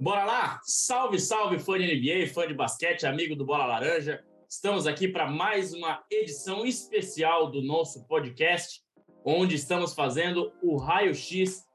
Bora lá? Salve, salve, fã de NBA, fã de basquete, amigo do Bola Laranja. Estamos aqui para mais uma edição especial do nosso podcast, onde estamos fazendo o raio-x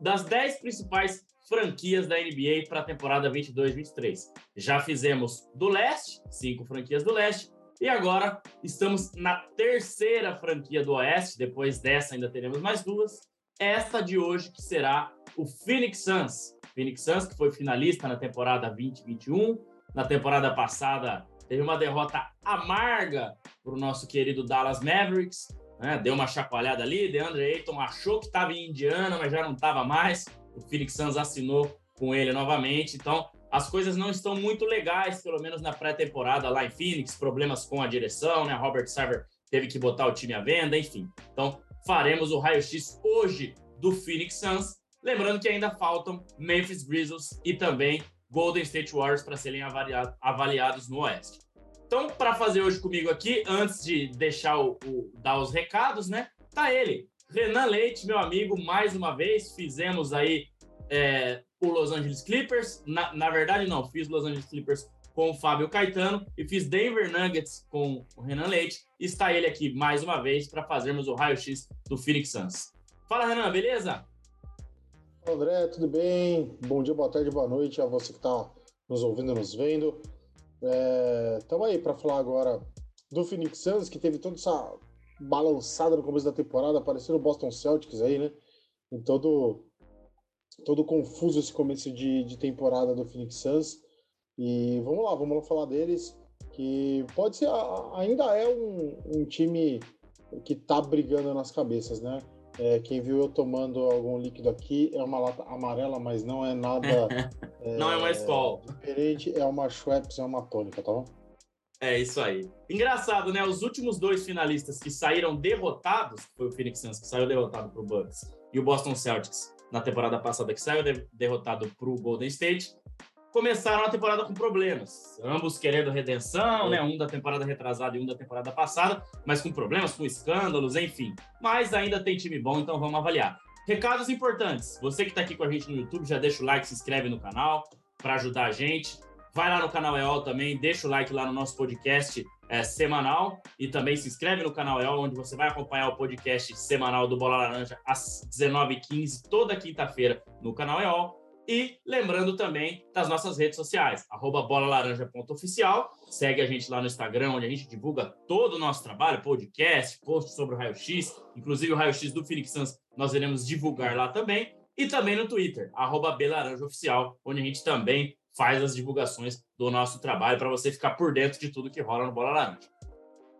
das 10 principais franquias da NBA para a temporada 22-23. Já fizemos do leste, cinco franquias do leste, e agora estamos na terceira franquia do oeste. Depois dessa, ainda teremos mais duas. Esta de hoje, que será o Phoenix Suns. Phoenix Suns, que foi finalista na temporada 2021. Na temporada passada, teve uma derrota amarga para o nosso querido Dallas Mavericks. Né? Deu uma chacoalhada ali. DeAndre Ayton achou que estava em Indiana, mas já não estava mais. O Phoenix Suns assinou com ele novamente. Então, as coisas não estão muito legais, pelo menos na pré-temporada lá em Phoenix. Problemas com a direção, né? Robert Sarver teve que botar o time à venda, enfim. Então, faremos o raio-x hoje do Phoenix Suns Lembrando que ainda faltam Memphis Grizzlies e também Golden State Warriors para serem avaliados no Oeste. Então, para fazer hoje comigo aqui, antes de deixar o, o, dar os recados, né? Tá ele, Renan Leite, meu amigo, mais uma vez fizemos aí é, o Los Angeles Clippers. Na, na verdade, não, fiz Los Angeles Clippers com o Fábio Caetano e fiz Denver Nuggets com o Renan Leite. Está ele aqui mais uma vez para fazermos o raio-x do Phoenix Suns. Fala, Renan, beleza? André, tudo bem? Bom dia, boa tarde, boa noite a você que está nos ouvindo nos vendo. Estamos é, aí para falar agora do Phoenix Suns, que teve toda essa balançada no começo da temporada, parecendo o Boston Celtics aí, né? Em todo, todo confuso esse começo de, de temporada do Phoenix Suns. E vamos lá, vamos lá falar deles, que pode ser, ainda é um, um time que está brigando nas cabeças, né? É, quem viu eu tomando algum líquido aqui é uma lata amarela, mas não é nada. é, não é uma escola. Diferente, é uma Schweppes, é uma tônica, tá bom? É isso aí. Engraçado, né? Os últimos dois finalistas que saíram derrotados, foi o Phoenix Suns que saiu derrotado pro Bucks, e o Boston Celtics na temporada passada que saiu derrotado pro Golden State, começaram a temporada com problemas. Ambos querendo redenção, né? Um da temporada retrasada e um da temporada passada, mas com problemas, com escândalos, enfim. Mas ainda tem time bom, então vamos avaliar. Recados importantes. Você que está aqui com a gente no YouTube, já deixa o like, se inscreve no canal para ajudar a gente. Vai lá no canal EOL também, deixa o like lá no nosso podcast é, semanal e também se inscreve no canal EOL, onde você vai acompanhar o podcast semanal do Bola Laranja às 19h15, toda quinta-feira no canal EOL. E lembrando também das nossas redes sociais, arroba bolalaranja.oficial. Segue a gente lá no Instagram, onde a gente divulga todo o nosso trabalho, podcast, post sobre o raio-x, inclusive o raio-x do Phoenix Suns, nós iremos divulgar lá também. E também no Twitter, arroba belaranjaoficial, onde a gente também faz as divulgações do nosso trabalho para você ficar por dentro de tudo que rola no Bola Laranja.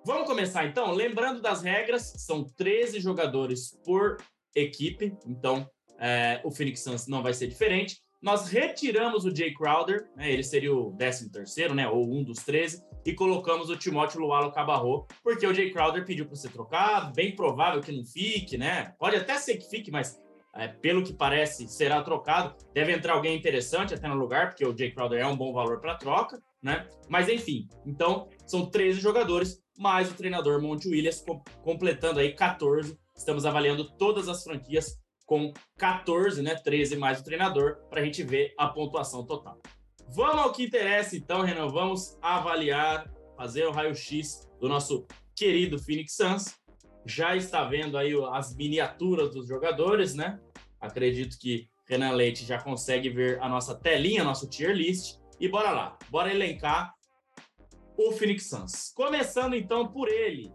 Vamos começar então? Lembrando das regras, são 13 jogadores por equipe, então é, o Phoenix Suns não vai ser diferente. Nós retiramos o Jay Crowder, né, ele seria o 13 terceiro, né, ou um dos 13, e colocamos o Timóteo Lualo Cabarro, porque o Jay Crowder pediu para ser trocado, bem provável que não fique, né? Pode até ser que fique, mas é, pelo que parece, será trocado. Deve entrar alguém interessante até no lugar, porque o Jay Crowder é um bom valor para troca, né? Mas enfim, então são 13 jogadores, mais o treinador Monte Williams, completando aí 14. Estamos avaliando todas as franquias com 14, né? 13 mais o treinador, para a gente ver a pontuação total. Vamos ao que interessa, então, Renan. Vamos avaliar, fazer o raio-x do nosso querido Phoenix Suns. Já está vendo aí as miniaturas dos jogadores, né? Acredito que Renan Leite já consegue ver a nossa telinha, nosso tier list. E bora lá, bora elencar o Phoenix Suns. Começando então por ele,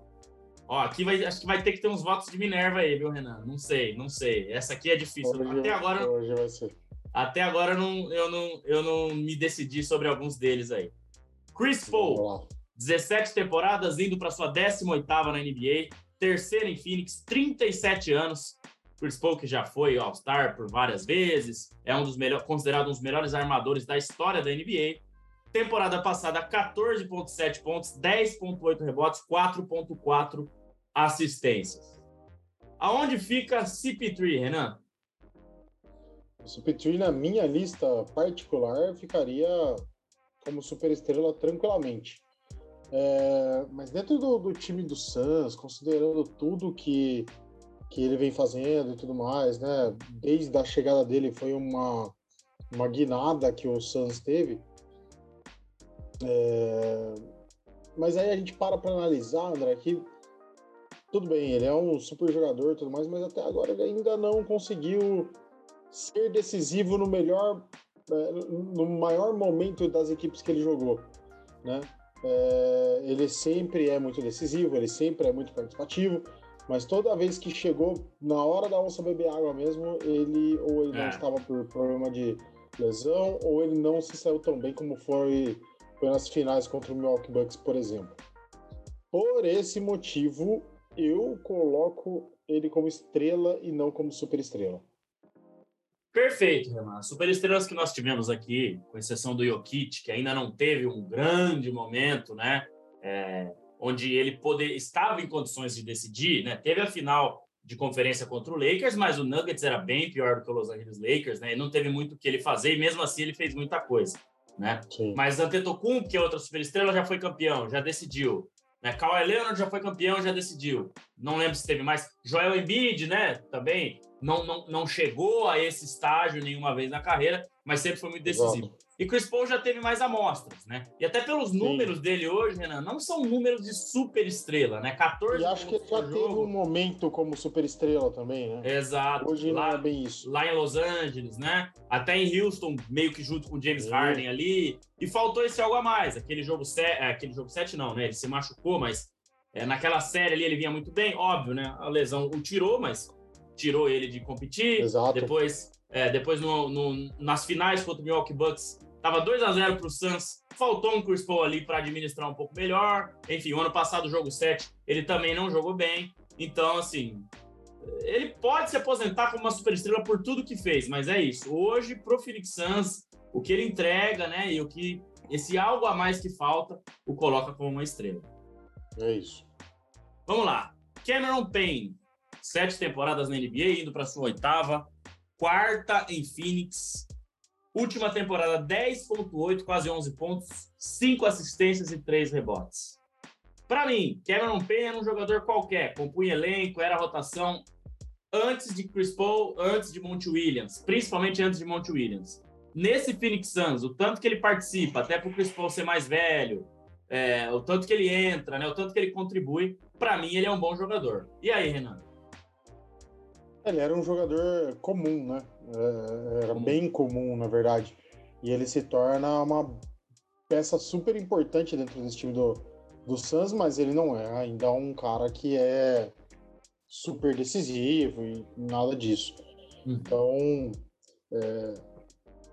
Ó, aqui vai, acho que vai ter que ter uns votos de Minerva aí, viu, Renan? Não sei, não sei. Essa aqui é difícil. Hoje, até agora. Hoje vai ser. Até agora não, eu, não, eu não me decidi sobre alguns deles aí. Chris Paul, 17 temporadas, indo para sua 18 na NBA, terceira em Phoenix, 37 anos. Chris Paul, que já foi All-Star por várias vezes, é um dos melhores, considerado um dos melhores armadores da história da NBA. Temporada passada, 14,7 pontos, 10,8 rebotes, 4,4 assistências. Aonde fica CP3, Renan? O CP3 na minha lista particular ficaria como superestrela tranquilamente. É, mas dentro do, do, time do Suns, considerando tudo que, que ele vem fazendo e tudo mais, né? Desde a chegada dele foi uma, uma guinada que o Suns teve. É... Mas aí a gente para para analisar, André, que tudo bem, ele é um super jogador e tudo mais, mas até agora ele ainda não conseguiu ser decisivo no melhor, é, no maior momento das equipes que ele jogou, né? É, ele sempre é muito decisivo, ele sempre é muito participativo, mas toda vez que chegou na hora da onça beber água mesmo, ele ou ele é. não estava por problema de lesão, ou ele não se saiu tão bem como foi, foi nas finais contra o Milwaukee Bucks, por exemplo. Por esse motivo, eu coloco ele como estrela e não como superestrela. Perfeito, Renan. As superestrelas que nós tivemos aqui, com exceção do Jokic, que ainda não teve um grande momento, né? É, onde ele poder, estava em condições de decidir, né? Teve a final de conferência contra o Lakers, mas o Nuggets era bem pior do que o Los Angeles Lakers, né? E não teve muito o que ele fazer, e mesmo assim ele fez muita coisa, né? Sim. Mas Antetokounmpo, que é outra superestrela, já foi campeão, já decidiu. Né? Kawhi Leonard já foi campeão, já decidiu. Não lembro se teve mais. Joel Embiid, né? Também não, não, não chegou a esse estágio nenhuma vez na carreira, mas sempre foi muito decisivo. Exato. E Chris Paul já teve mais amostras, né? E até pelos números Sim. dele hoje, Renan, não são números de super estrela, né? 14 E acho que ele já teve um momento como super estrela também, né? Exato. Hoje lá, não é bem isso. Lá em Los Angeles, né? Até em Houston, meio que junto com o James Sim. Harden ali. E faltou esse algo a mais. Aquele jogo 7, é, aquele jogo 7 não, né? Ele se machucou, mas é, naquela série ali ele vinha muito bem, óbvio, né? A lesão o tirou, mas tirou ele de competir. Exato. Depois, é, depois no, no, nas finais contra o Milwaukee Bucks, tava 2 a 0 para o Suns. Faltou um Chris Paul ali para administrar um pouco melhor. Enfim, o ano passado, o jogo 7, ele também não jogou bem. Então, assim, ele pode se aposentar como uma superestrela por tudo que fez, mas é isso. Hoje, pro Phoenix Suns, o que ele entrega, né, e o que esse algo a mais que falta, o coloca como uma estrela. É isso. Vamos lá. Cameron Payne, sete temporadas na NBA, indo para sua oitava, quarta em Phoenix. Última temporada, 10,8, quase 11 pontos, 5 assistências e 3 rebotes. Para mim, Cameron Payne era um jogador qualquer, compunha elenco, era rotação antes de Chris Paul, antes de Monte Williams, principalmente antes de Monte Williams. Nesse Phoenix Suns, o tanto que ele participa, até para o Chris Paul ser mais velho, é, o tanto que ele entra, né, o tanto que ele contribui, para mim ele é um bom jogador. E aí, Renan? Ele era um jogador comum, né? É, era comum. bem comum, na verdade. E ele se torna uma peça super importante dentro desse time do, do Suns, mas ele não é ainda um cara que é super decisivo e nada disso. Uhum. Então, é,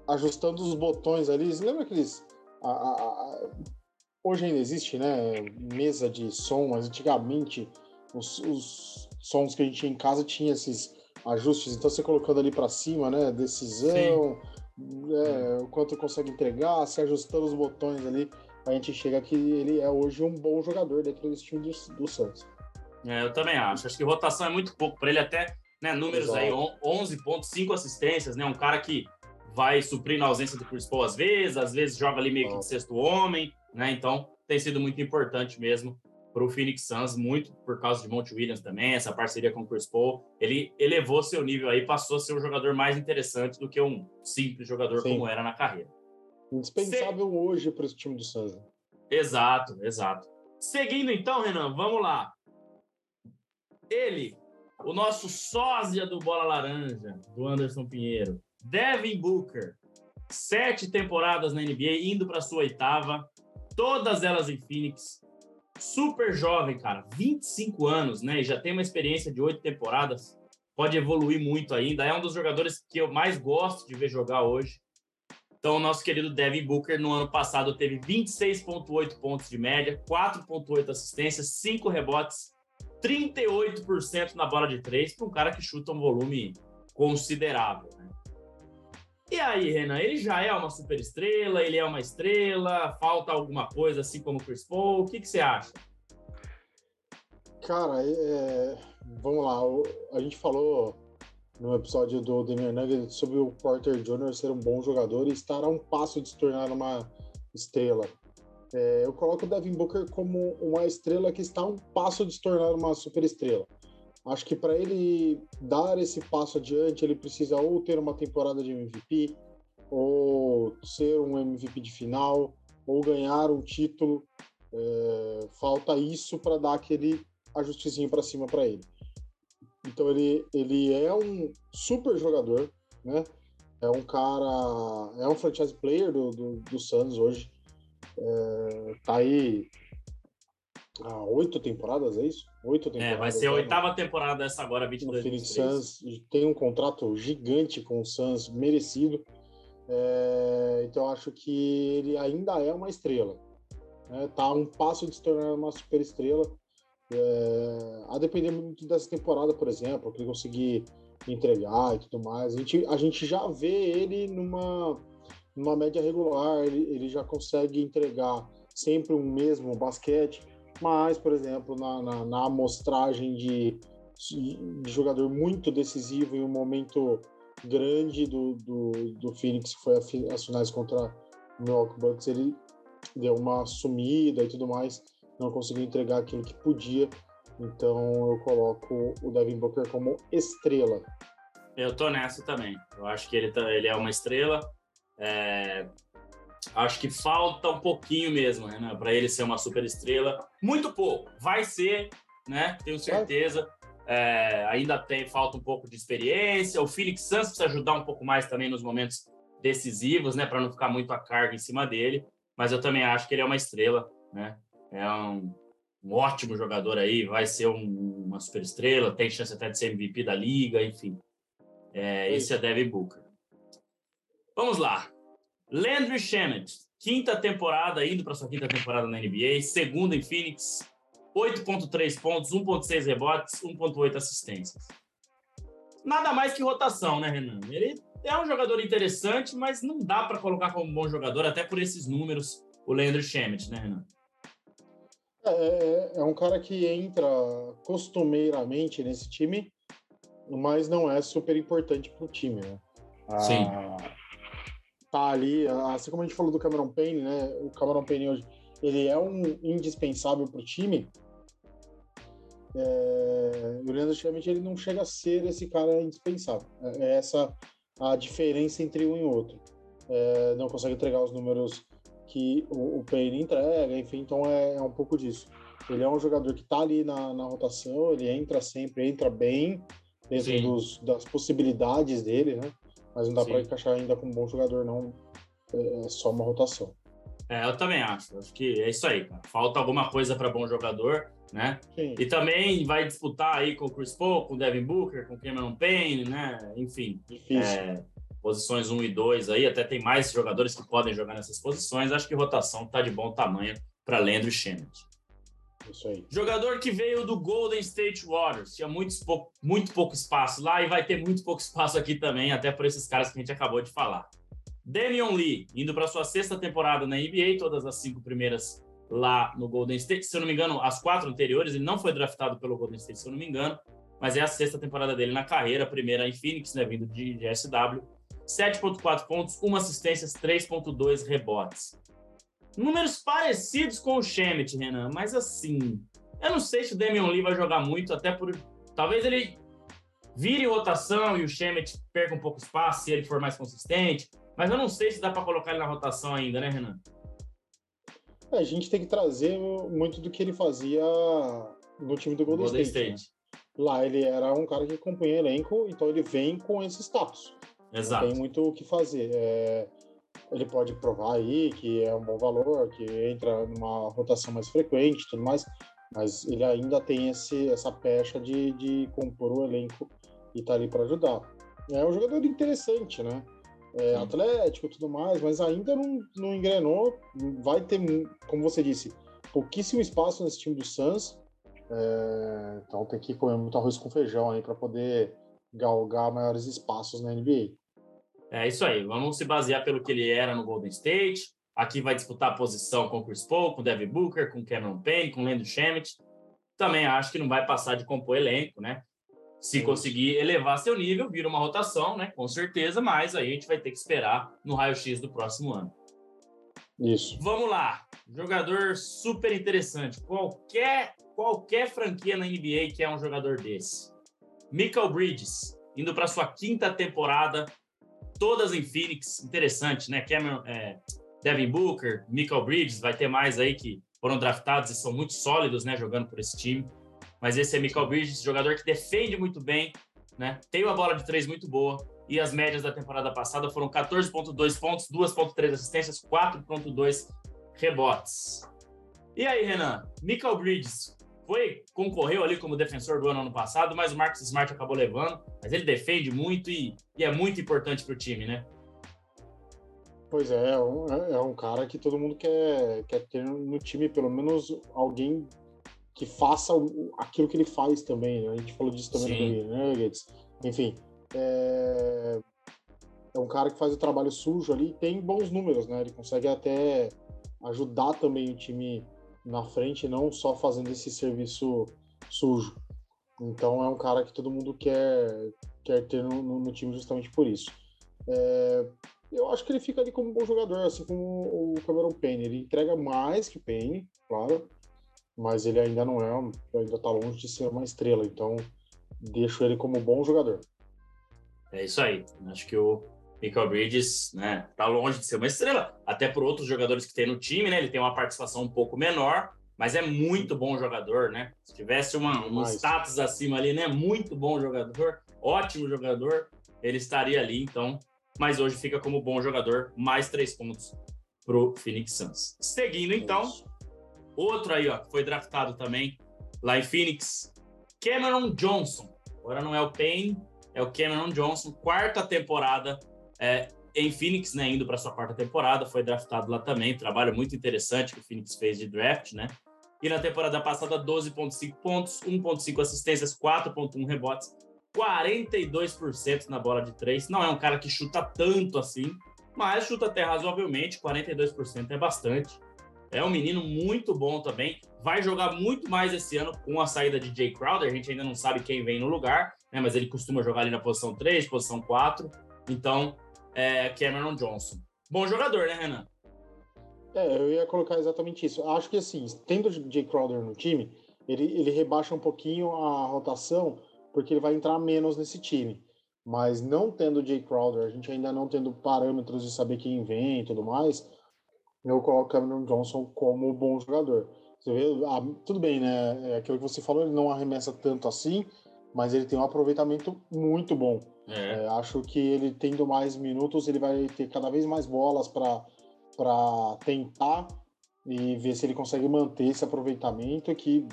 ajustando os botões ali, lembra aqueles. A, a, a, hoje ainda existe, né? Mesa de som, mas antigamente os, os sons que a gente tinha em casa tinha esses ajustes. Então você colocando ali para cima, né? Decisão, é, o quanto consegue entregar, se ajustando os botões ali, a gente chega que ele é hoje um bom jogador dentro desse time do, do Santos. É, eu também acho. Acho que rotação é muito pouco para ele até, né? Números Exato. aí, 11 pontos, 5 assistências, né? Um cara que vai suprir na ausência do Chris Paul às vezes, às vezes joga ali meio que de sexto homem, né? Então tem sido muito importante mesmo para o Phoenix Suns, muito por causa de Monte Williams também, essa parceria com o Chris Paul. Ele elevou seu nível aí, passou a ser um jogador mais interessante do que um simples jogador Sim. como era na carreira. Indispensável Se... hoje para esse time do Suns. Exato, exato. Seguindo então, Renan, vamos lá. Ele, o nosso sósia do Bola Laranja, do Anderson Pinheiro, Devin Booker, sete temporadas na NBA, indo para sua oitava, todas elas em Phoenix super jovem, cara, 25 anos, né? E já tem uma experiência de oito temporadas, pode evoluir muito ainda. É um dos jogadores que eu mais gosto de ver jogar hoje. Então, o nosso querido Devin Booker, no ano passado, teve 26,8 pontos de média, 4,8 assistências, 5 rebotes, 38% na bola de três, para um cara que chuta um volume considerável. E aí, Renan, ele já é uma super estrela, ele é uma estrela, falta alguma coisa assim como o Chris Paul, o que, que você acha? Cara, é... vamos lá, a gente falou no episódio do Damian Nuggets sobre o Porter Jr. ser um bom jogador e estar a um passo de se tornar uma estrela. É, eu coloco o Devin Booker como uma estrela que está a um passo de se tornar uma super estrela. Acho que para ele dar esse passo adiante, ele precisa ou ter uma temporada de MVP, ou ser um MVP de final, ou ganhar um título. É, falta isso para dar aquele ajustezinho para cima para ele. Então ele, ele é um super jogador, né? É um cara, é um franchise player do, do, do hoje. É, tá aí há oito temporadas, é isso? Oito temporadas. É, vai ser a oitava temporada essa agora, 22 Phoenix Suns tem um contrato gigante com o Suns, merecido. É, então acho que ele ainda é uma estrela. Né? Tá a um passo de se tornar uma super estrela. É, a depender muito dessa temporada, por exemplo, que ele conseguir entregar e tudo mais. A gente, a gente já vê ele numa, numa média regular, ele, ele já consegue entregar sempre um mesmo basquete, mas, por exemplo, na, na, na amostragem de, de jogador muito decisivo em um momento grande do, do, do Phoenix, que foi as finais contra o Milwaukee Bucks, ele deu uma sumida e tudo mais não conseguiu entregar aquilo que podia. Então eu coloco o Devin Booker como estrela. Eu tô nessa também. Eu acho que ele, tá, ele é uma estrela. É... Acho que falta um pouquinho mesmo, né, para ele ser uma super estrela. Muito pouco. Vai ser, né? Tenho certeza. É, ainda tem falta um pouco de experiência. O Felix Santos precisa ajudar um pouco mais também nos momentos decisivos, né, para não ficar muito a carga em cima dele. Mas eu também acho que ele é uma estrela, né? é um, um ótimo jogador aí, vai ser um, uma super estrela, tem chance até de ser MVP da liga, enfim. É, esse é Devin Booker. Vamos lá. Landry Shamet, quinta temporada, indo para sua quinta temporada na NBA, segunda em Phoenix, 8.3 pontos, 1.6 rebotes, 1.8 assistências. Nada mais que rotação, né, Renan? Ele é um jogador interessante, mas não dá para colocar como bom jogador, até por esses números, o Landry Shamet, né, Renan? É, é, é um cara que entra costumeiramente nesse time, mas não é super importante para o time, né? Sim. Tá ali, assim como a gente falou do Cameron Payne, né? O Cameron Payne hoje, ele é um indispensável para o time. É, o Leandro Schmidt, ele não chega a ser esse cara indispensável. É, é essa a diferença entre um e outro. É, não consegue entregar os números que o, o Payne entrega, enfim, então é, é, um pouco disso. Ele é um jogador que está ali na, na, rotação, ele entra sempre, entra bem dentro dos, das possibilidades dele, né? Mas não dá para encaixar ainda como um bom jogador, não. É, é só uma rotação. É, eu também acho. Acho que é isso aí, cara. Falta alguma coisa para bom jogador, né? Sim. E também vai disputar aí com o Chris Paul, com o Devin Booker, com o Cameron Payne, né? Enfim. É, posições 1 e 2 aí, até tem mais jogadores que podem jogar nessas posições. Acho que rotação está de bom tamanho para Landry Shamet. Isso aí. Jogador que veio do Golden State Warriors, tinha muito, muito pouco espaço lá e vai ter muito pouco espaço aqui também, até por esses caras que a gente acabou de falar. Damian Lee, indo para sua sexta temporada na NBA, todas as cinco primeiras lá no Golden State. Se eu não me engano, as quatro anteriores, ele não foi draftado pelo Golden State, se eu não me engano, mas é a sexta temporada dele na carreira, primeira em Phoenix, né, vindo de, de SW. 7,4 pontos, 1 assistência, 3,2 rebotes. Números parecidos com o Shemet, Renan, mas assim, eu não sei se o Damian Lee vai jogar muito, até por. Talvez ele vire rotação e o Shemet perca um pouco espaço se ele for mais consistente, mas eu não sei se dá para colocar ele na rotação ainda, né, Renan? É, a gente tem que trazer muito do que ele fazia no time do Golden, Golden State. State. Né? Lá ele era um cara que acompanha elenco, então ele vem com esse status. Exato. Não tem muito o que fazer. É, ele pode provar aí que é um bom valor, que entra numa rotação mais frequente e tudo mais, mas ele ainda tem esse, essa pecha de, de compor o elenco e tá ali para ajudar. É um jogador interessante, né? É, atlético e tudo mais, mas ainda não, não engrenou. Vai ter, como você disse, pouquíssimo espaço nesse time do Suns. É, então tem que comer muito arroz com feijão aí para poder galgar maiores espaços na NBA. É isso aí. Vamos se basear pelo que ele era no Golden State. Aqui vai disputar a posição com Chris Paul, com Devin Booker, com Cameron Payne, com o Landry Shamet. Também acho que não vai passar de compor elenco, né? Se conseguir elevar seu nível, vira uma rotação, né? Com certeza, mas aí a gente vai ter que esperar no raio-x do próximo ano. Isso. Vamos lá. Jogador super interessante. Qualquer, qualquer franquia na NBA que é um jogador desse. Michael Bridges, indo para sua quinta temporada todas em Phoenix. Interessante, né? Cameron, é, Devin Booker, Michael Bridges, vai ter mais aí que foram draftados e são muito sólidos, né? Jogando por esse time. Mas esse é Michael Bridges, jogador que defende muito bem, né? Tem uma bola de três muito boa. E as médias da temporada passada foram 14,2 pontos, 2,3 assistências, 4,2 rebotes. E aí, Renan? Michael Bridges foi, concorreu ali como defensor do ano ano passado, mas o Marcus Smart acabou levando. Mas ele defende muito e, e é muito importante para o time, né? Pois é, é um, é um cara que todo mundo quer, quer ter no time, pelo menos alguém que faça aquilo que ele faz também. Né? A gente falou disso também Sim. no Nuggets. Enfim, é... é um cara que faz o trabalho sujo ali tem bons números, né? Ele consegue até ajudar também o time na frente, não só fazendo esse serviço sujo. Então é um cara que todo mundo quer, quer ter no, no, time justamente por isso. É, eu acho que ele fica ali como um bom jogador, assim como o Cameron Payne. Ele entrega mais que o Payne, claro, mas ele ainda não é, ainda tá longe de ser uma estrela. Então deixo ele como bom jogador. É isso aí. Acho que o Michael Bridges, né, tá longe de ser uma estrela, até por outros jogadores que tem no time, né? Ele tem uma participação um pouco menor, mas é muito bom jogador, né? Se tivesse uma, um status acima ali, né? Muito bom jogador, ótimo jogador, ele estaria ali, então. Mas hoje fica como bom jogador, mais três pontos pro Phoenix Suns. Seguindo, então, outro aí, ó, foi draftado também lá em Phoenix, Cameron Johnson. Agora não é o Payne, é o Cameron Johnson, quarta temporada é, em Phoenix, né, indo para sua quarta temporada, foi draftado lá também, trabalho muito interessante que o Phoenix fez de draft, né? E na temporada passada, 12,5 pontos, 1,5 assistências, 4,1 rebotes, 42% na bola de três. Não é um cara que chuta tanto assim, mas chuta até razoavelmente, 42% é bastante. É um menino muito bom também. Vai jogar muito mais esse ano com a saída de Jay Crowder. A gente ainda não sabe quem vem no lugar, né? mas ele costuma jogar ali na posição 3, posição 4. Então, é Cameron Johnson. Bom jogador, né, Renan? É, eu ia colocar exatamente isso. Acho que, assim, tendo Jay Crowder no time, ele, ele rebaixa um pouquinho a rotação, porque ele vai entrar menos nesse time. Mas não tendo Jay Crowder, a gente ainda não tendo parâmetros de saber quem vem e tudo mais, eu coloco Cameron Johnson como bom jogador. Você vê, ah, tudo bem, né? É aquilo que você falou, ele não arremessa tanto assim, mas ele tem um aproveitamento muito bom. É. É, acho que ele tendo mais minutos, ele vai ter cada vez mais bolas para tentar e ver se ele consegue manter esse aproveitamento que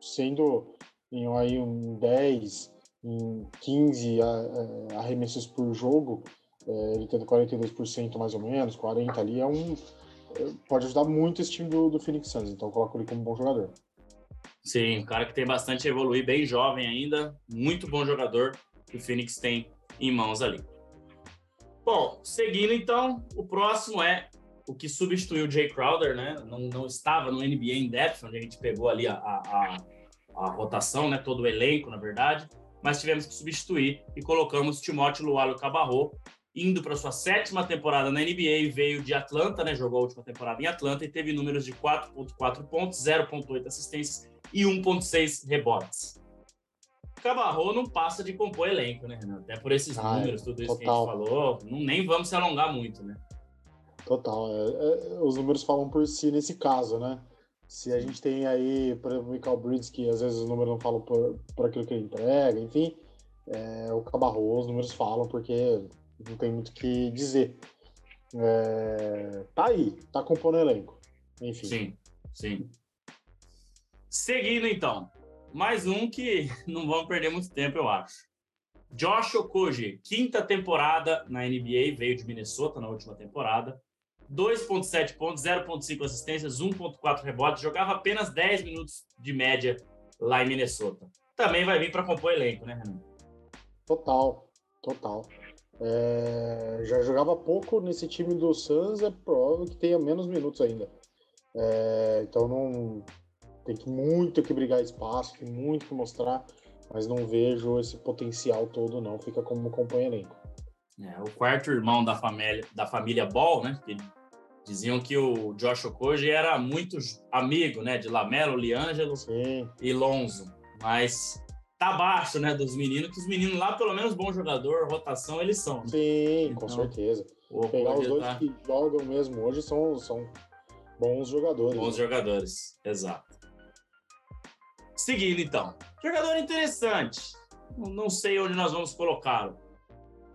sendo em aí um 10, em 15 é, arremessos por jogo, é, ele tendo 42% mais ou menos, 40 ali, é um pode ajudar muito esse time do, do Phoenix Suns, então eu coloco ele como um bom jogador. Sim, um cara que tem bastante a evoluir, bem jovem ainda, muito bom jogador que o Phoenix tem em mãos ali. Bom, seguindo então, o próximo é o que substituiu o Jay Crowder, né? Não, não estava no NBA em depth, onde a gente pegou ali a, a, a, rotação, né? Todo o elenco, na verdade, mas tivemos que substituir e colocamos Timóteo Lualo Cabarro, indo para sua sétima temporada na NBA, veio de Atlanta, né? Jogou a última temporada em Atlanta e teve números de 4.4 pontos, 0.8 assistências e 1,6 rebotes. Cabarro não passa de compor elenco, né, Renan? Até por esses ah, números, tudo isso total. que a gente falou, não, nem vamos se alongar muito, né? Total. É, é, os números falam por si nesse caso, né? Se a gente tem aí, por exemplo, o Michael Bridges, que às vezes os números não falam por, por aquilo que ele entrega, enfim, é, o Cabarro, os números falam porque não tem muito o que dizer. É, tá aí, tá compondo elenco. Enfim. Sim, sim. Seguindo, então. Mais um que não vamos perder muito tempo, eu acho. Josh Okoji, quinta temporada na NBA, veio de Minnesota na última temporada. 2,7 pontos, 0,5 assistências, 1,4 rebotes. Jogava apenas 10 minutos de média lá em Minnesota. Também vai vir para compor elenco, né, Renan? Total, total. É, já jogava pouco nesse time do Suns, é provável que tenha menos minutos ainda. É, então não, tem que muito que brigar espaço, tem muito que mostrar, mas não vejo esse potencial todo, não. Fica como companheiro. É, o quarto irmão da família, da família Ball, né? Que diziam que o Josh Okoji era muito amigo, né? De Lamelo, Liangelo Sim. e Lonzo. Mas tá abaixo, né, dos meninos, que os meninos lá, pelo menos bom jogador, rotação, eles são. Né? Sim, então, com certeza. Pegar os dois tá... que jogam mesmo hoje são, são bons jogadores. Bons né? jogadores, exato. Seguindo, então. Jogador interessante. Não sei onde nós vamos colocá-lo.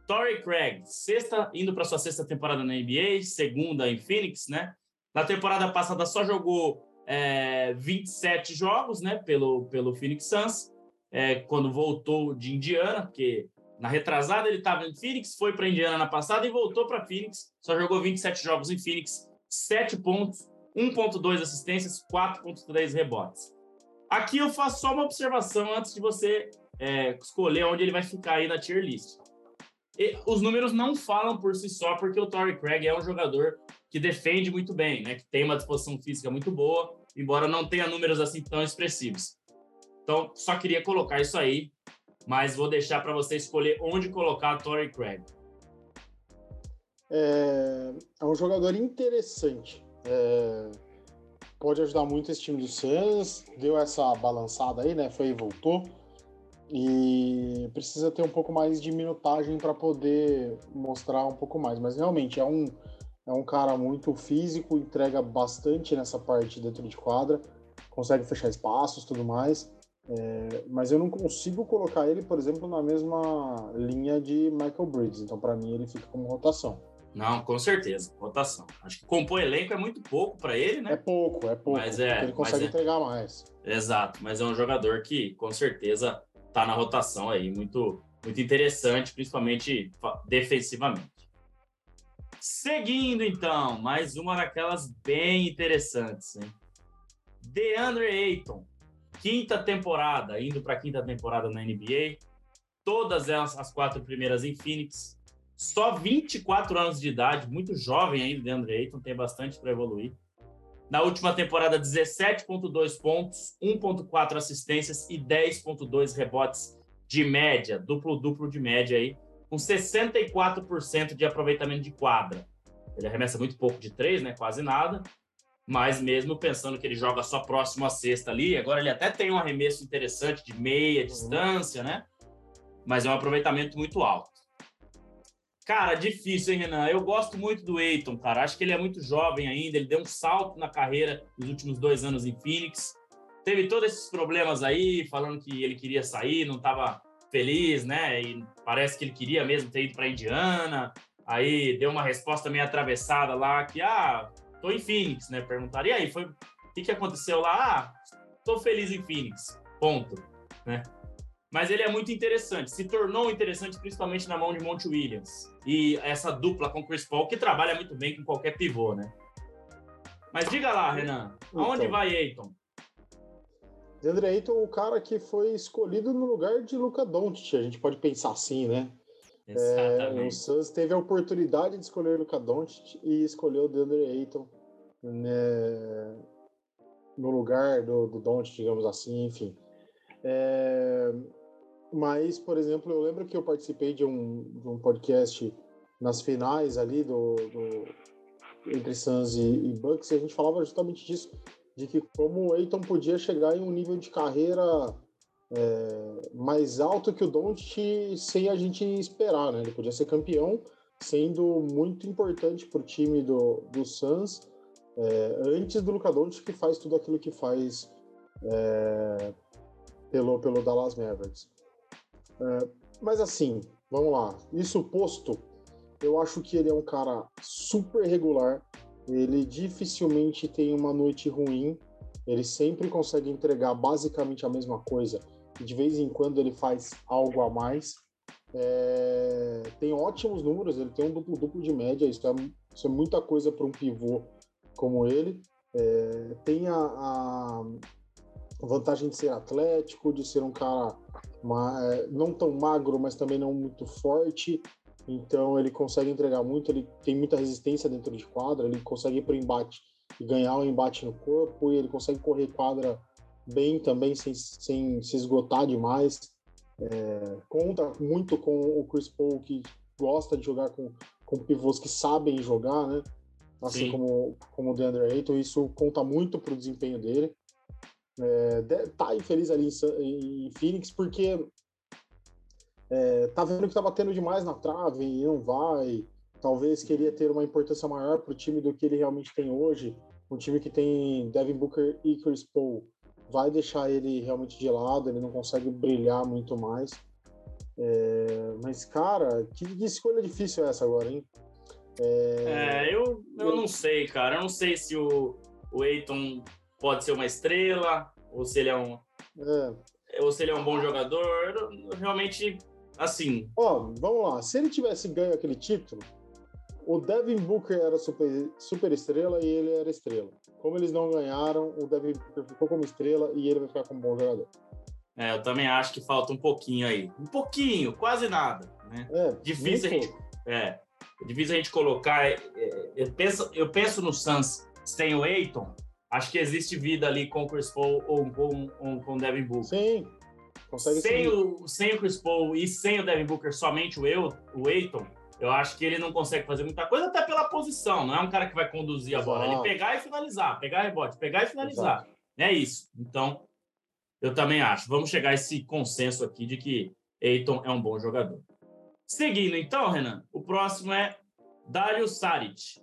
Torrey Craig, sexta, indo para sua sexta temporada na NBA, segunda em Phoenix, né? Na temporada passada só jogou é, 27 jogos, né? Pelo, pelo Phoenix Suns, é, quando voltou de Indiana, porque na retrasada ele estava em Phoenix, foi para Indiana na passada e voltou para Phoenix. Só jogou 27 jogos em Phoenix, 7 pontos, 1.2 assistências, 4.3 rebotes. Aqui eu faço só uma observação antes de você é, escolher onde ele vai ficar aí na tier list. E os números não falam por si só, porque o Torrey Craig é um jogador que defende muito bem, né? Que tem uma disposição física muito boa, embora não tenha números assim tão expressivos. Então, só queria colocar isso aí, mas vou deixar para você escolher onde colocar o Torrey Craig. É, é um jogador interessante. É, pode ajudar muito esse time do Suns. Deu essa balançada aí, né? Foi e voltou. E precisa ter um pouco mais de minutagem para poder mostrar um pouco mais. Mas realmente é um, é um cara muito físico, entrega bastante nessa parte dentro de quadra, consegue fechar espaços tudo mais. É, mas eu não consigo colocar ele, por exemplo, na mesma linha de Michael Bridges. Então, para mim, ele fica como rotação. Não, com certeza, rotação. Acho que compor elenco é muito pouco para ele, né? É pouco, é pouco. Mas é, ele consegue é, entregar mais. Exato, mas é um jogador que com certeza tá na rotação aí, muito, muito interessante, principalmente defensivamente. Seguindo então, mais uma daquelas bem interessantes, hein? DeAndre Ayton, quinta temporada, indo para a quinta temporada na NBA, todas elas as quatro primeiras em Phoenix, só 24 anos de idade, muito jovem ainda, DeAndre Ayton, tem bastante para evoluir. Na última temporada, 17,2 pontos, 1,4 assistências e 10,2 rebotes de média, duplo-duplo de média aí, com 64% de aproveitamento de quadra. Ele arremessa muito pouco de três, né? Quase nada. Mas mesmo pensando que ele joga só próximo à sexta ali, agora ele até tem um arremesso interessante de meia uhum. distância, né? Mas é um aproveitamento muito alto. Cara, difícil, hein, Renan? Eu gosto muito do Eiton, cara. Acho que ele é muito jovem ainda. Ele deu um salto na carreira nos últimos dois anos em Phoenix. Teve todos esses problemas aí, falando que ele queria sair, não estava feliz, né? E parece que ele queria mesmo ter ido para Indiana. Aí deu uma resposta meio atravessada lá, que, ah, tô em Phoenix, né? Perguntaram, e aí, foi, o que, que aconteceu lá? Ah, tô feliz em Phoenix, ponto, né? Mas ele é muito interessante, se tornou interessante principalmente na mão de Monte Williams. E essa dupla com Chris Paul, que trabalha muito bem com qualquer pivô, né? Mas diga lá, Renan, então, aonde vai Eiton? Deandre Ayton, o cara que foi escolhido no lugar de Luca Doncic, a gente pode pensar assim, né? Exatamente. É, o Suns teve a oportunidade de escolher Luca Doncic e escolheu o Deandre Ayton né, no lugar do, do Doncic, digamos assim, enfim. É, mas, por exemplo, eu lembro que eu participei de um, de um podcast nas finais ali do, do entre Suns e, e, Bucks e a gente falava justamente disso, de que como o Aiton podia chegar em um nível de carreira é, mais alto que o Doncic sem a gente esperar, né? Ele podia ser campeão, sendo muito importante para o time do, do Suns, é, antes do Luka Doncic que faz tudo aquilo que faz é, pelo, pelo Dallas Mavericks. É, mas assim, vamos lá. Isso posto, eu acho que ele é um cara super regular. Ele dificilmente tem uma noite ruim. Ele sempre consegue entregar basicamente a mesma coisa. E de vez em quando ele faz algo a mais. É... tem ótimos números, ele tem um duplo-duplo de média. Isso é, isso é muita coisa para um pivô como ele. É... tem a, a vantagem de ser atlético, de ser um cara não tão magro, mas também não muito forte. Então ele consegue entregar muito, ele tem muita resistência dentro de quadra, ele consegue ir para o embate e ganhar o um embate no corpo, e ele consegue correr quadra bem também, sem, sem se esgotar demais. É, conta muito com o Chris Paul, que gosta de jogar com, com pivôs que sabem jogar, né? Assim Sim. como, como o DeAndre Ayton, isso conta muito para o desempenho dele. É, tá infeliz ali em, em Phoenix porque é, tá vendo que tá batendo demais na trave e não vai. Talvez queria ter uma importância maior para o time do que ele realmente tem hoje. Um time que tem Devin Booker e Chris Paul vai deixar ele realmente de lado, ele não consegue brilhar muito mais. É, mas, cara, que, que, escolha difícil é essa agora, hein? É, é eu, eu não sei, cara. Eu não sei se o, o pode ser uma estrela, ou se ele é um. É. Ou se ele é um bom jogador. Realmente, assim. Ó, vamos lá. Se ele tivesse ganho aquele título, o Devin Booker era super, super estrela e ele era estrela. Como eles não ganharam, o Devin Booker ficou como estrela e ele vai ficar como bom jogador. É, eu também acho que falta um pouquinho aí. Um pouquinho, quase nada. Né? É, difícil, a gente, é, difícil a gente colocar. É, é, eu, penso, eu penso no Suns sem o Aiton, acho que existe vida ali com o Chris Paul ou com, o Devin Booker. Sim. Consegue sem, o, sem o Chris Paul e sem o Devin Booker, somente o, Eu, o Aiton, eu acho que ele não consegue fazer muita coisa, até pela posição. Não é um cara que vai conduzir a bola. Ele pegar e finalizar, pegar rebote, pegar e finalizar. Exato. É isso. Então, eu também acho. Vamos chegar a esse consenso aqui de que Eiton é um bom jogador. Seguindo, então, Renan, o próximo é Dario Saric.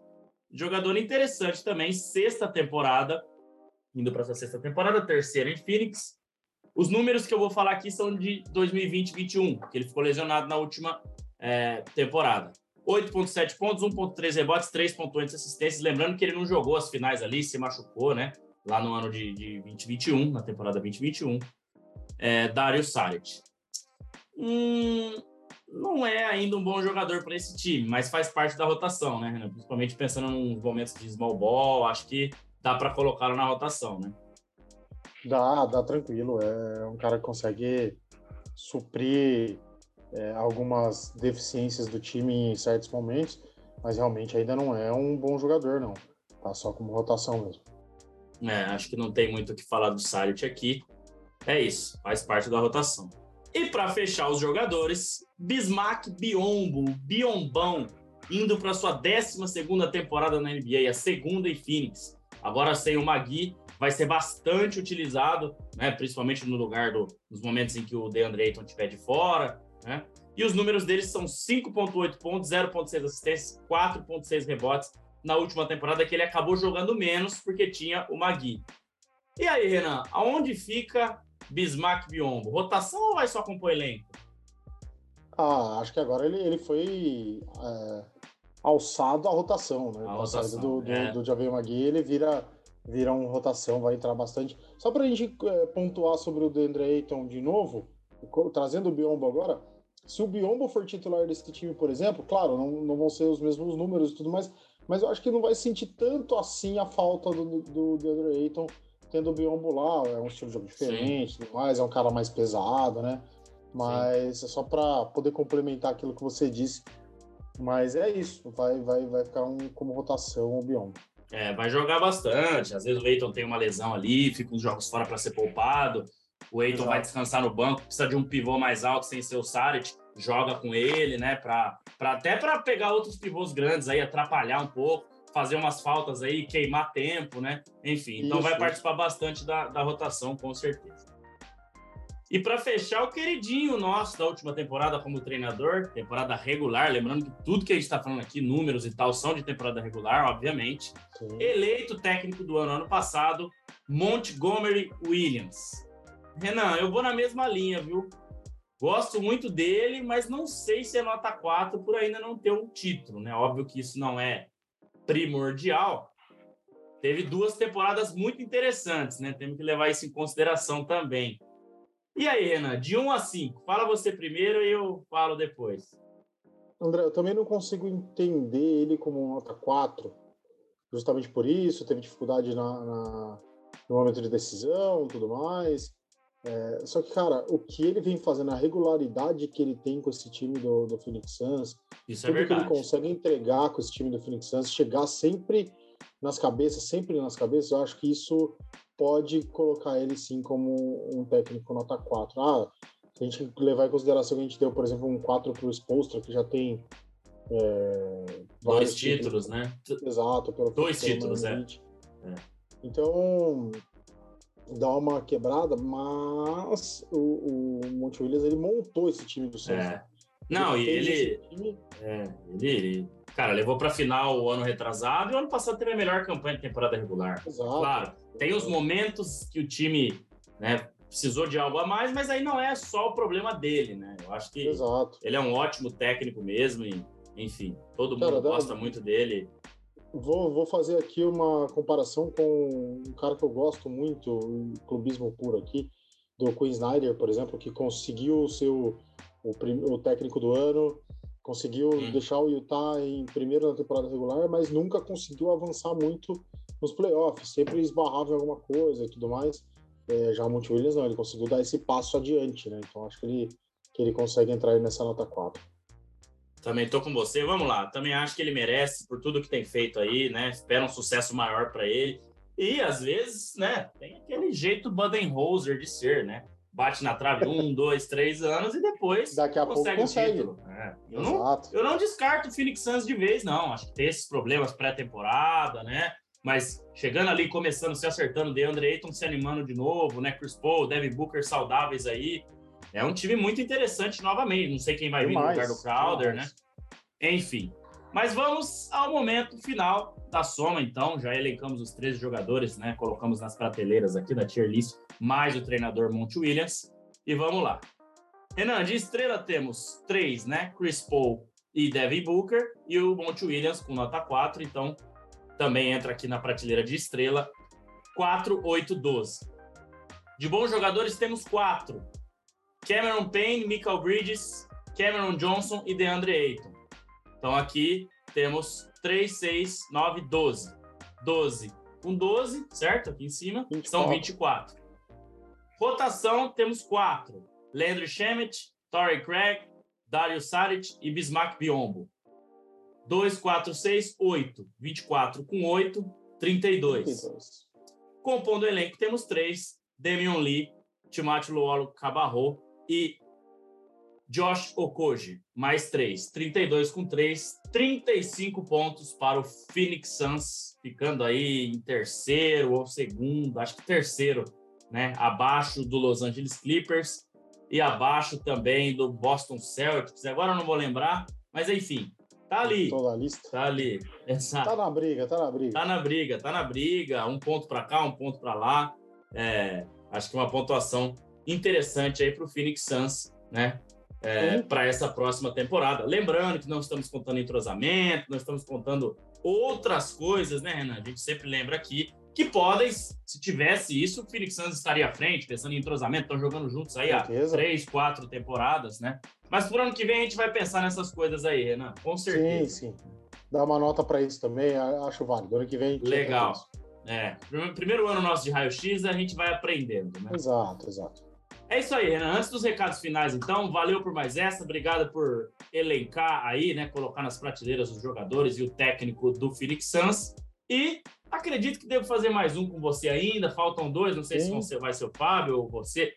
Jogador interessante também, sexta temporada, indo para essa sexta temporada, terceira em Phoenix. Os números que eu vou falar aqui são de 2020-21, que ele ficou lesionado na última é, temporada. 8,7 pontos, 1,3 rebotes, 3,8 assistências. Lembrando que ele não jogou as finais ali, se machucou, né? Lá no ano de, de 2021, na temporada 2021. É, Dario Saric. Hum, não é ainda um bom jogador para esse time, mas faz parte da rotação, né, Renan? Principalmente pensando nos momentos de small ball, acho que dá para colocá-lo na rotação, né? Dá, dá tranquilo. É um cara que consegue suprir é, algumas deficiências do time em certos momentos, mas realmente ainda não é um bom jogador, não. Tá só como rotação mesmo. É, acho que não tem muito o que falar do Saric aqui. É isso, faz parte da rotação. E para fechar os jogadores, Bismarck Biombo, Biombão, indo para sua 12 temporada na NBA, a segunda em Phoenix. Agora sem o Magui, vai ser bastante utilizado, né, principalmente no lugar do, nos momentos em que o DeAndre Ayton estiver de fora, né? E os números deles são 5,8 pontos, 0,6 assistências, 4,6 rebotes na última temporada, que ele acabou jogando menos porque tinha o Magui. E aí, Renan, aonde fica Bismarck Biombo? Rotação ou vai só compor elenco? Ah, acho que agora ele, ele foi é, alçado à rotação, né? A, rotação, do, é. do, do Javier Magui, ele vira, vira uma rotação, vai entrar bastante. Só para a gente é, pontuar sobre o Deandre Ayton de novo, trazendo o Biombo agora, se o Biombo for titular desse time, por exemplo, claro, não, não vão ser os mesmos números e tudo mais, mas eu acho que não vai sentir tanto assim a falta do, do, do Andrew Ayton tendo o Biombo lá, é um estilo de jogo diferente, mais, é um cara mais pesado, né? Mas Sim. é só para poder complementar aquilo que você disse. Mas é isso, vai, vai, vai ficar um, como rotação o Biombo. É, vai jogar bastante. Às vezes o Eiton tem uma lesão ali, fica uns jogos fora para ser poupado. O Eiton vai descansar no banco, precisa de um pivô mais alto sem ser o Saric joga com ele, né? Pra, pra, até para pegar outros pivôs grandes aí, atrapalhar um pouco, fazer umas faltas aí, queimar tempo, né? Enfim, então Isso. vai participar bastante da, da rotação, com certeza. E para fechar, o queridinho nosso da última temporada como treinador, temporada regular, lembrando que tudo que a gente está falando aqui, números e tal, são de temporada regular, obviamente. Sim. Eleito técnico do ano, ano passado, Montgomery Williams. Renan, eu vou na mesma linha, viu? Gosto muito dele, mas não sei se é nota 4 por ainda não ter um título, né? Óbvio que isso não é primordial. Teve duas temporadas muito interessantes, né? Temos que levar isso em consideração também. E aí, Renan, de 1 a 5, fala você primeiro e eu falo depois. André, eu também não consigo entender ele como nota 4, justamente por isso, teve dificuldade na, na no momento de decisão tudo mais. É, só que, cara, o que ele vem fazendo, a regularidade que ele tem com esse time do, do Phoenix Suns, Isso é tudo é que ele consegue entregar com esse time do Phoenix Suns, chegar sempre nas cabeças, sempre nas cabeças, eu acho que isso pode colocar ele sim como um técnico nota 4. Ah, a gente levar em consideração que a gente deu, por exemplo, um 4 para o Spolstra, que já tem é, dois títulos, títulos, né? Exato, pelo dois títulos, é. é. Então, dar uma quebrada, mas o, o Monte Williams ele montou esse time do Santos. É. Não, e ele, é, ele, cara, levou para final o ano retrasado e o ano passado teve a melhor campanha de temporada regular. Exato. Claro, tem os momentos que o time, né, precisou de algo a mais, mas aí não é só o problema dele, né? Eu acho que Exato. ele é um ótimo técnico mesmo e, enfim, todo mundo cara, gosta dá... muito dele. Vou, vou fazer aqui uma comparação com um cara que eu gosto muito, um clubismo puro aqui, do Queen Snyder, por exemplo, que conseguiu ser o, o, o técnico do ano, conseguiu hum. deixar o Utah em primeiro na temporada regular, mas nunca conseguiu avançar muito nos playoffs, sempre esbarrava em alguma coisa e tudo mais. É, já o Monte Williams não, ele conseguiu dar esse passo adiante, né? Então acho que ele, que ele consegue entrar nessa nota 4. Também tô com você. Vamos lá. Também acho que ele merece por tudo que tem feito aí, né? Espera um sucesso maior para ele. E às vezes, né, tem aquele jeito Budenholzer de ser, né? Bate na trave um, dois, três anos e depois Daqui a consegue pouco consegue. o título. É, eu, não, eu não descarto o Phoenix Suns de vez, não. Acho que tem esses problemas pré-temporada, né? Mas chegando ali, começando, se acertando, DeAndre Ayton se animando de novo, né? Chris Paul, Devin Booker saudáveis aí. É um time muito interessante novamente. Não sei quem vai vir no lugar do Crowder, né? Enfim. Mas vamos ao momento final da soma, então. Já elencamos os 13 jogadores, né? Colocamos nas prateleiras aqui da tier list, mais o treinador Monte Williams. E vamos lá. Renan, de estrela temos três, né? Chris Paul e Devin Booker, e o Monte Williams com nota 4, então também entra aqui na prateleira de estrela. 4, 8, 12. De bons jogadores temos quatro. Cameron Payne, Michael Bridges, Cameron Johnson e DeAndre Ayton. Então aqui temos 3, 6, 9, 12. 12 com 12, certo? Aqui em cima, 24. são 24. Rotação, temos quatro. Landry Shemet, Torrey Craig, Dario Saric e Bismarck Biombo. 2, 4, 6, 8. 24 com 8, 32. 32. Compondo o elenco, temos três. Damian Lee, Timothy Luolo Cabarro e Josh Okoji, mais 3. 32 com 3, 35 pontos para o Phoenix Suns, ficando aí em terceiro ou segundo, acho que terceiro, né? Abaixo do Los Angeles Clippers e abaixo também do Boston Celtics. Agora eu não vou lembrar, mas enfim, tá ali. Toda a lista. Tá ali. Exato. Tá na briga, tá na briga. Tá na briga, tá na briga. Um ponto para cá, um ponto para lá. É, acho que uma pontuação interessante aí para o Phoenix Suns, né? É, para essa próxima temporada. Lembrando que não estamos contando entrosamento, nós estamos contando outras coisas, né, Renan? A gente sempre lembra aqui que podem, se tivesse isso, o Phoenix Suns estaria à frente, pensando em entrosamento, estão jogando juntos aí há três, quatro temporadas, né? Mas por ano que vem a gente vai pensar nessas coisas aí, Renan, com certeza. Sim, sim. Dá uma nota para isso também, acho válido. Ano que vem. Legal. É, primeiro ano nosso de raio-x, a gente vai aprendendo, né? Exato, exato. É isso aí, Renan. Antes dos recados finais, então, valeu por mais essa. Obrigado por elencar aí, né? Colocar nas prateleiras os jogadores e o técnico do Phoenix Suns. E acredito que devo fazer mais um com você ainda. Faltam dois, não sei Sim. se você vai ser o Fábio ou você,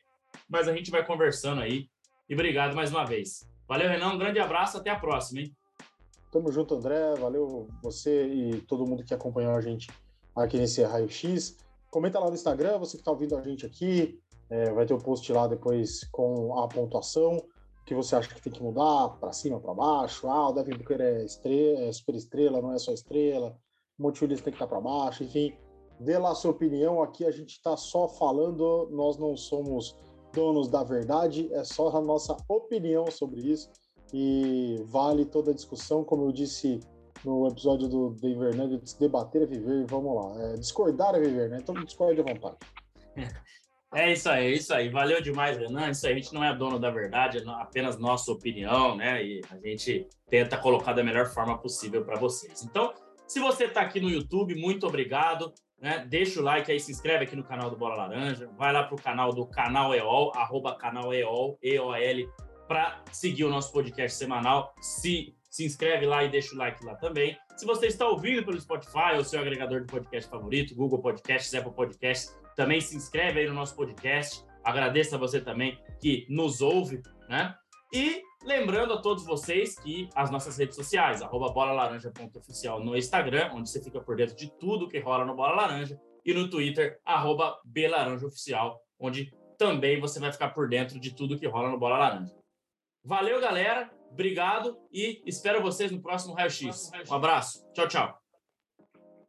mas a gente vai conversando aí. E obrigado mais uma vez. Valeu, Renan. Um grande abraço. Até a próxima, hein? Tamo junto, André. Valeu você e todo mundo que acompanhou a gente aqui nesse Raio X. Comenta lá no Instagram, você que está ouvindo a gente aqui. É, vai ter o um post lá depois com a pontuação. Que você acha que tem que mudar para cima, para baixo? Ah, o Devin Booker é, estrela, é super estrela, não é só estrela. O Monte Williams tem que estar tá para baixo. Enfim, dê lá a sua opinião. Aqui a gente está só falando, nós não somos donos da verdade, é só a nossa opinião sobre isso. E vale toda a discussão, como eu disse no episódio do Denver Nuggets, debater é viver, vamos lá. É, discordar é viver, né? Então discorde à vontade. É isso aí, é isso aí. Valeu demais, Renan. Isso aí, a gente não é dono da verdade, é apenas nossa opinião, né? E a gente tenta colocar da melhor forma possível para vocês. Então, se você está aqui no YouTube, muito obrigado. Né? Deixa o like aí, se inscreve aqui no canal do Bola Laranja. Vai lá para o canal do Canal EOL, arroba Canal EOL, E-O-L, para seguir o nosso podcast semanal. Se, se inscreve lá e deixa o like lá também. Se você está ouvindo pelo Spotify, ou seu agregador de podcast favorito, Google Podcasts, Apple Podcasts, também se inscreve aí no nosso podcast. Agradeço a você também que nos ouve, né? E lembrando a todos vocês que as nossas redes sociais, arroba bolalaranja.oficial no Instagram, onde você fica por dentro de tudo que rola no Bola Laranja, e no Twitter, arroba belaranjaoficial, onde também você vai ficar por dentro de tudo que rola no Bola Laranja. Valeu, galera. Obrigado e espero vocês no próximo Raio X. Um abraço. Tchau, tchau.